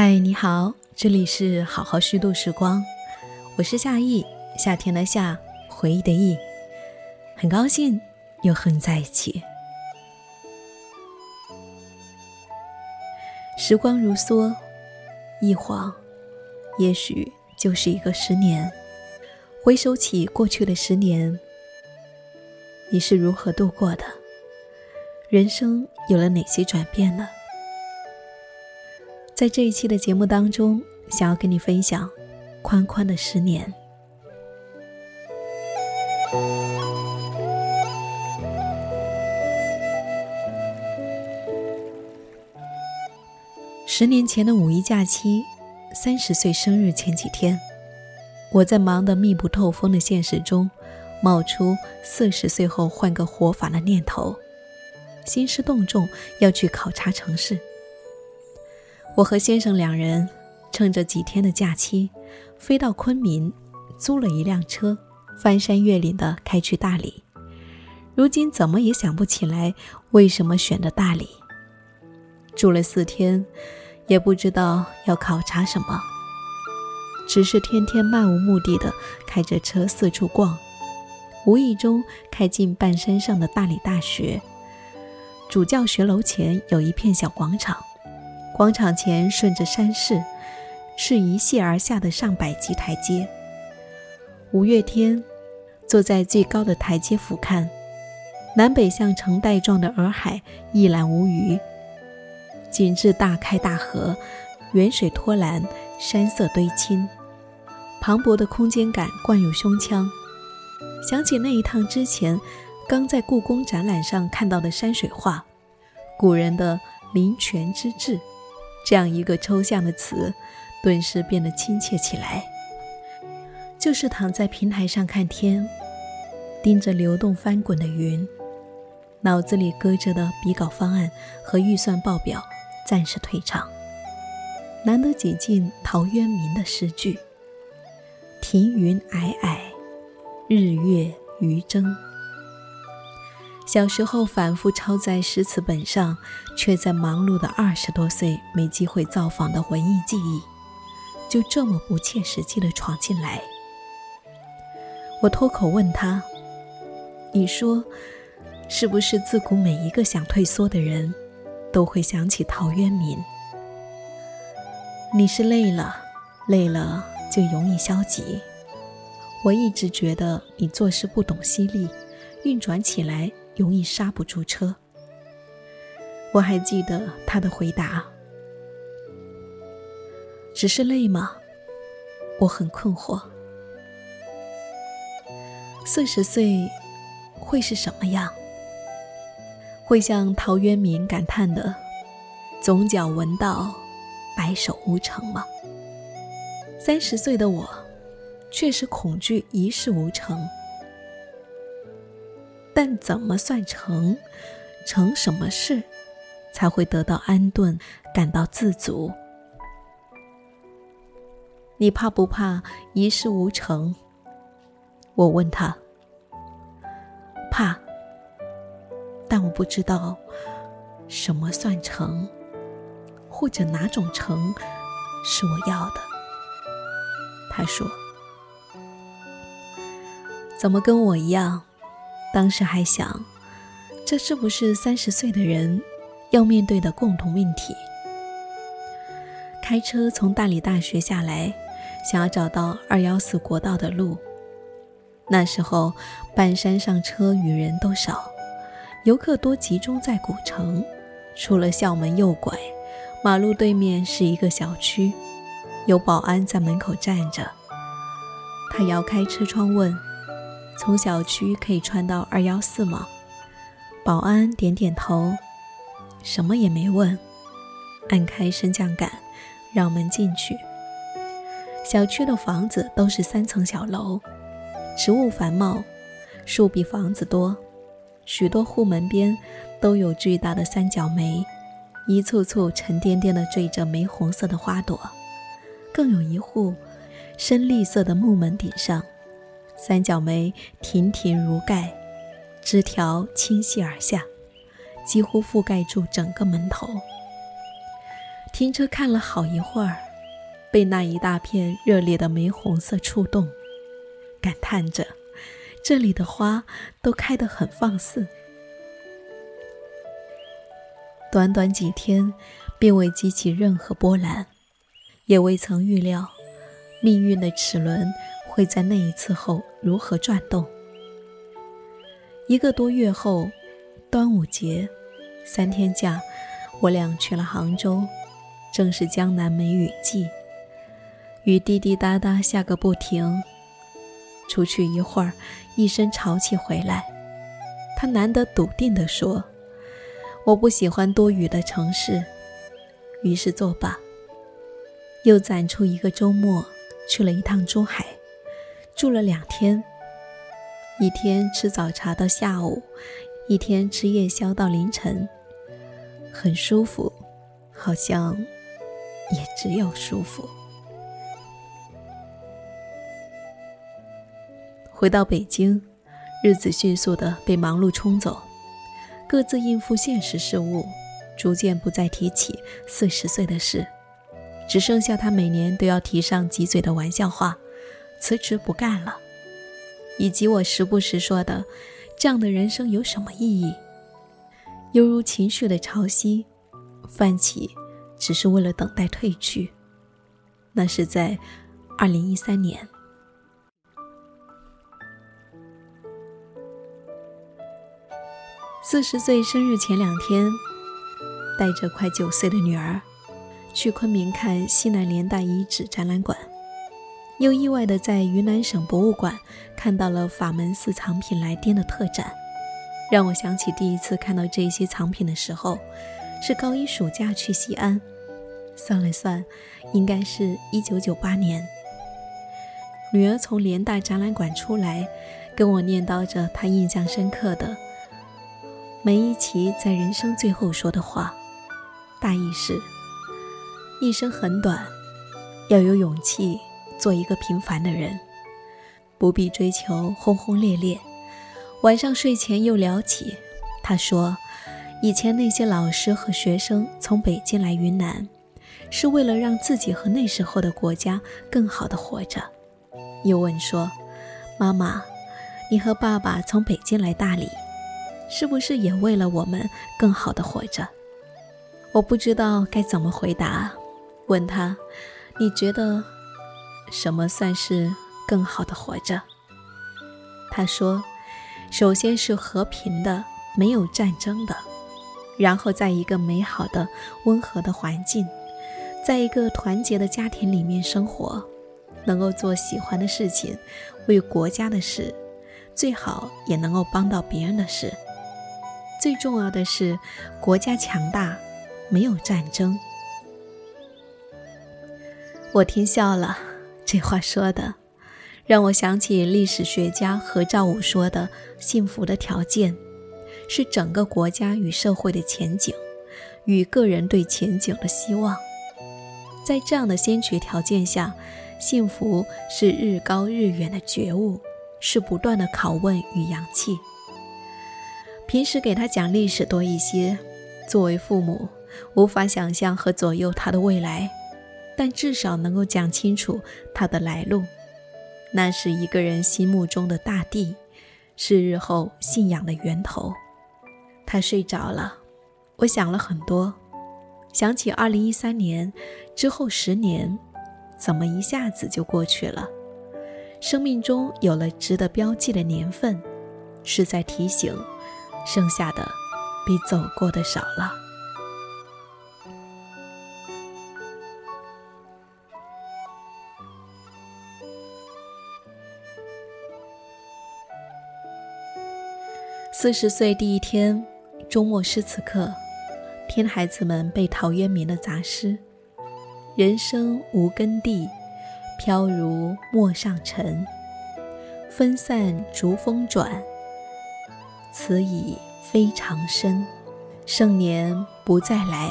嗨，你好，这里是好好虚度时光，我是夏意，夏天的夏，回忆的忆，很高兴又和你在一起。时光如梭，一晃，也许就是一个十年。回首起过去的十年，你是如何度过的？人生有了哪些转变呢？在这一期的节目当中，想要跟你分享宽宽的十年。十年前的五一假期，三十岁生日前几天，我在忙得密不透风的现实中，冒出四十岁后换个活法的念头，兴师动众要去考察城市。我和先生两人趁着几天的假期，飞到昆明，租了一辆车，翻山越岭的开去大理。如今怎么也想不起来为什么选的大理。住了四天，也不知道要考察什么，只是天天漫无目的的开着车四处逛，无意中开进半山上的大理大学。主教学楼前有一片小广场。广场前顺着山势，是一泻而下的上百级台阶。五月天，坐在最高的台阶俯瞰，南北向呈带状的洱海一览无余。景致大开大合，远水托澜，山色堆青，磅礴的空间感灌入胸腔。想起那一趟之前刚在故宫展览上看到的山水画，古人的林泉之志。这样一个抽象的词，顿时变得亲切起来。就是躺在平台上看天，盯着流动翻滚的云，脑子里搁着的笔稿方案和预算报表暂时退场，难得挤进陶渊明的诗句：“庭云霭霭，日月余争。”小时候反复抄在诗词本上，却在忙碌的二十多岁没机会造访的文艺记忆，就这么不切实际的闯进来。我脱口问他：“你说，是不是自古每一个想退缩的人，都会想起陶渊明？你是累了，累了就容易消极。我一直觉得你做事不懂犀利，运转起来。”容易刹不住车。我还记得他的回答：“只是累吗？”我很困惑。四十岁会是什么样？会像陶渊明感叹的“总角闻道，白首无成”吗？三十岁的我，确实恐惧一事无成。但怎么算成？成什么事，才会得到安顿，感到自足？你怕不怕一事无成？我问他。怕，但我不知道什么算成，或者哪种成是我要的。他说：“怎么跟我一样？”当时还想，这是不是三十岁的人要面对的共同命题？开车从大理大学下来，想要找到二幺四国道的路。那时候半山上车与人都少，游客多集中在古城。出了校门右拐，马路对面是一个小区，有保安在门口站着。他摇开车窗问。从小区可以穿到二幺四吗？保安点点头，什么也没问，按开升降杆，让门进去。小区的房子都是三层小楼，植物繁茂，树比房子多，许多户门边都有巨大的三角梅，一簇簇沉甸甸的缀着玫红色的花朵。更有一户深绿色的木门顶上。三角梅亭亭如盖，枝条倾泻而下，几乎覆盖住整个门头。停车看了好一会儿，被那一大片热烈的玫红色触动，感叹着这里的花都开得很放肆。短短几天，并未激起任何波澜，也未曾预料命运的齿轮会在那一次后如何转动。一个多月后，端午节，三天假，我俩去了杭州，正是江南梅雨季，雨滴滴答答下个不停。出去一会儿，一身潮气回来，他难得笃定地说。我不喜欢多雨的城市，于是作罢。又攒出一个周末，去了一趟珠海，住了两天。一天吃早茶到下午，一天吃夜宵到凌晨，很舒服，好像也只有舒服。回到北京，日子迅速的被忙碌冲走。各自应付现实事务，逐渐不再提起四十岁的事，只剩下他每年都要提上几嘴的玩笑话：辞职不干了，以及我时不时说的“这样的人生有什么意义”，犹如情绪的潮汐，泛起，只是为了等待退去。那是在二零一三年。四十岁生日前两天，带着快九岁的女儿，去昆明看西南联大遗址展览馆，又意外的在云南省博物馆看到了法门寺藏品来滇的特展，让我想起第一次看到这些藏品的时候，是高一暑假去西安，算了算，应该是一九九八年。女儿从联大展览馆出来，跟我念叨着她印象深刻的。梅贻琦在人生最后说的话，大意是：一生很短，要有勇气做一个平凡的人，不必追求轰轰烈烈。晚上睡前又聊起，他说，以前那些老师和学生从北京来云南，是为了让自己和那时候的国家更好的活着。又问说，妈妈，你和爸爸从北京来大理？是不是也为了我们更好的活着？我不知道该怎么回答。问他：“你觉得什么算是更好的活着？”他说：“首先是和平的，没有战争的；然后在一个美好的、温和的环境，在一个团结的家庭里面生活，能够做喜欢的事情，为国家的事，最好也能够帮到别人的事。”最重要的是，国家强大，没有战争。我听笑了，这话说的，让我想起历史学家何兆武说的：“幸福的条件，是整个国家与社会的前景，与个人对前景的希望。在这样的先决条件下，幸福是日高日远的觉悟，是不断的拷问与扬弃。”平时给他讲历史多一些，作为父母，无法想象和左右他的未来，但至少能够讲清楚他的来路。那是一个人心目中的大地，是日后信仰的源头。他睡着了，我想了很多，想起二零一三年之后十年，怎么一下子就过去了？生命中有了值得标记的年份，是在提醒。剩下的比走过的少了。四十岁第一天，周末诗词课，听孩子们背陶渊明的杂诗：“人生无根蒂，飘如陌上尘，分散逐风转。”此已非常深，盛年不再来，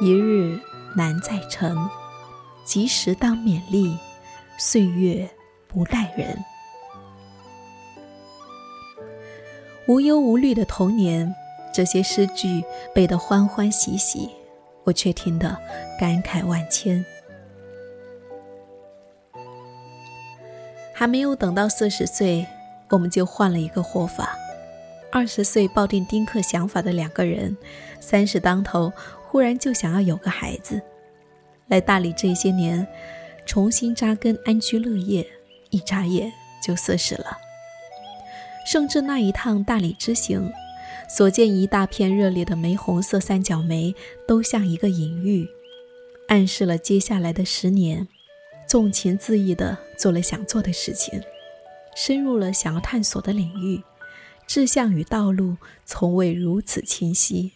一日难再成。及时当勉励，岁月不待人。无忧无虑的童年，这些诗句背得欢欢喜喜，我却听得感慨万千。还没有等到四十岁，我们就换了一个活法。二十岁抱定丁克想法的两个人，三十当头，忽然就想要有个孩子。来大理这些年，重新扎根安居乐业，一眨眼就四十了。甚至那一趟大理之行，所见一大片热烈的玫红色三角梅，都像一个隐喻，暗示了接下来的十年。纵情恣意地做了想做的事情，深入了想要探索的领域，志向与道路从未如此清晰。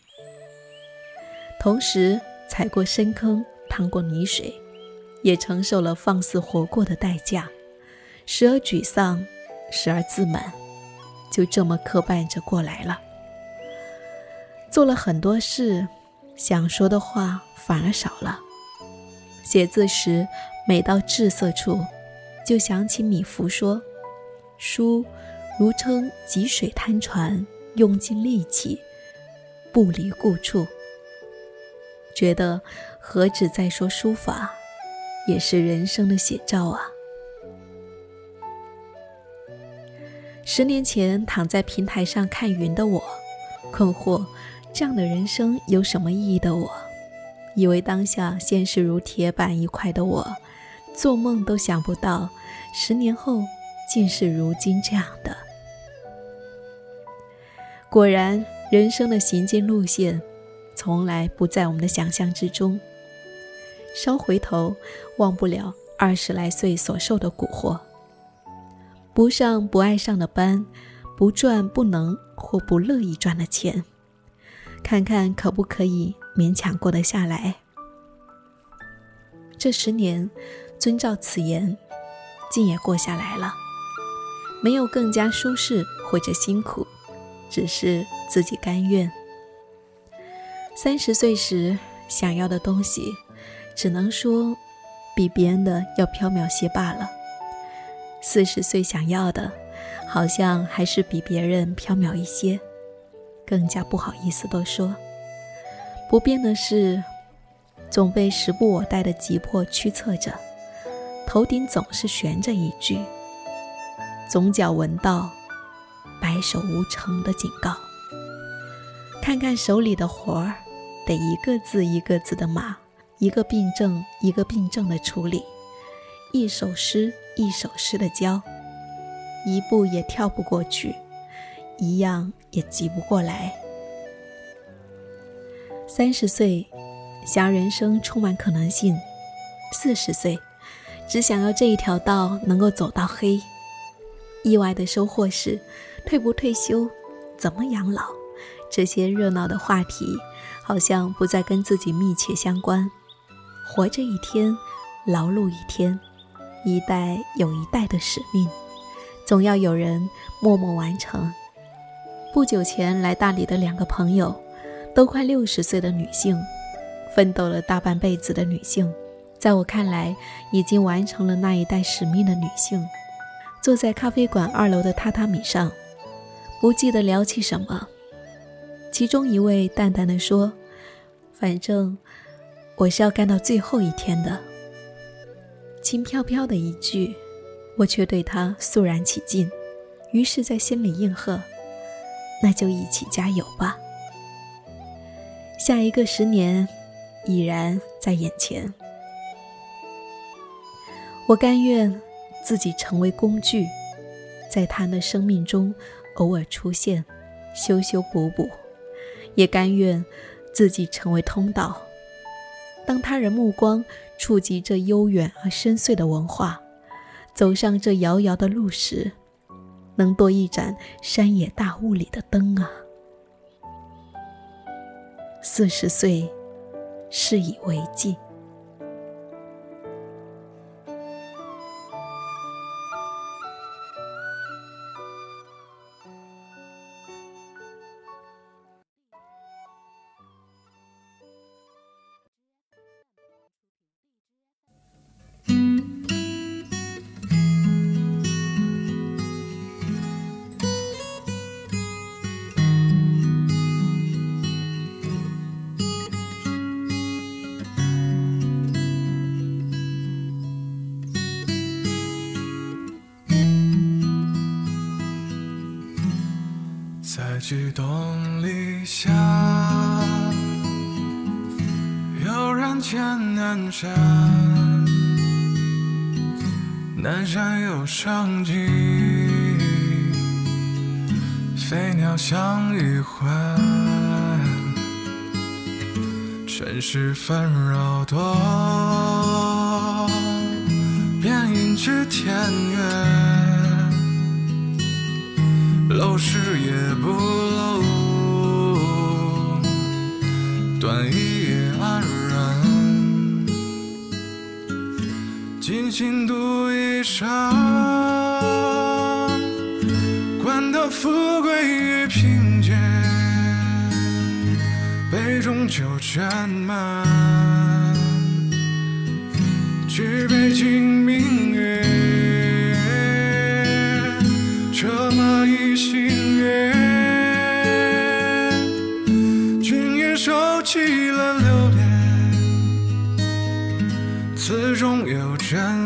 同时，踩过深坑，趟过泥水，也承受了放肆活过的代价，时而沮丧，时而自满，就这么磕绊着过来了。做了很多事，想说的话反而少了。写字时。每到滞色处，就想起米芾说：“书如称汲水滩船，用尽力气，不离故处。”觉得何止在说书法，也是人生的写照啊！十年前躺在平台上看云的我，困惑这样的人生有什么意义的我，以为当下现实如铁板一块的我。做梦都想不到，十年后竟是如今这样的。果然，人生的行进路线，从来不在我们的想象之中。稍回头，忘不了二十来岁所受的蛊惑。不上不爱上的班，不赚不能或不乐意赚的钱，看看可不可以勉强过得下来。这十年。遵照此言，竟也过下来了，没有更加舒适或者辛苦，只是自己甘愿。三十岁时想要的东西，只能说比别人的要缥缈些罢了。四十岁想要的，好像还是比别人缥缈一些，更加不好意思多说。不变的是，总被时不我待的急迫驱策着。头顶总是悬着一句“总角闻到白首无成”的警告。看看手里的活儿，得一个字一个字的码，一个病症一个病症的处理，一首诗一首诗的教，一步也跳不过去，一样也急不过来。三十岁，想人生充满可能性；四十岁。只想要这一条道能够走到黑。意外的收获是，退不退休，怎么养老，这些热闹的话题，好像不再跟自己密切相关。活着一天，劳碌一天，一代有一代的使命，总要有人默默完成。不久前来大理的两个朋友，都快六十岁的女性，奋斗了大半辈子的女性。在我看来，已经完成了那一代使命的女性，坐在咖啡馆二楼的榻榻米上，不记得聊起什么。其中一位淡淡的说：“反正我是要干到最后一天的。”轻飘飘的一句，我却对他肃然起敬，于是，在心里应和：“那就一起加油吧。”下一个十年已然在眼前。我甘愿自己成为工具，在他的生命中偶尔出现，修修补补；也甘愿自己成为通道。当他人目光触及这悠远而深邃的文化，走上这遥遥的路时，能多一盏山野大雾里的灯啊！四十岁，事以为继。举东篱下，悠然见南山。南山有生机，飞鸟相与还。尘世纷扰多，便引至天远。陋室也不陋，短衣也安然。尽心度一生，管他富贵与贫贱，杯中酒斟满，举杯敬明全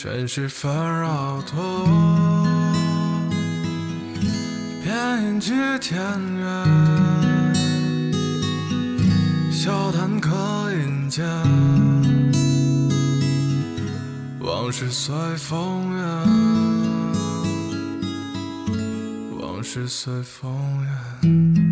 尘世纷扰多，便引至天远。笑谈客饮间，往事随风远，往事随风远。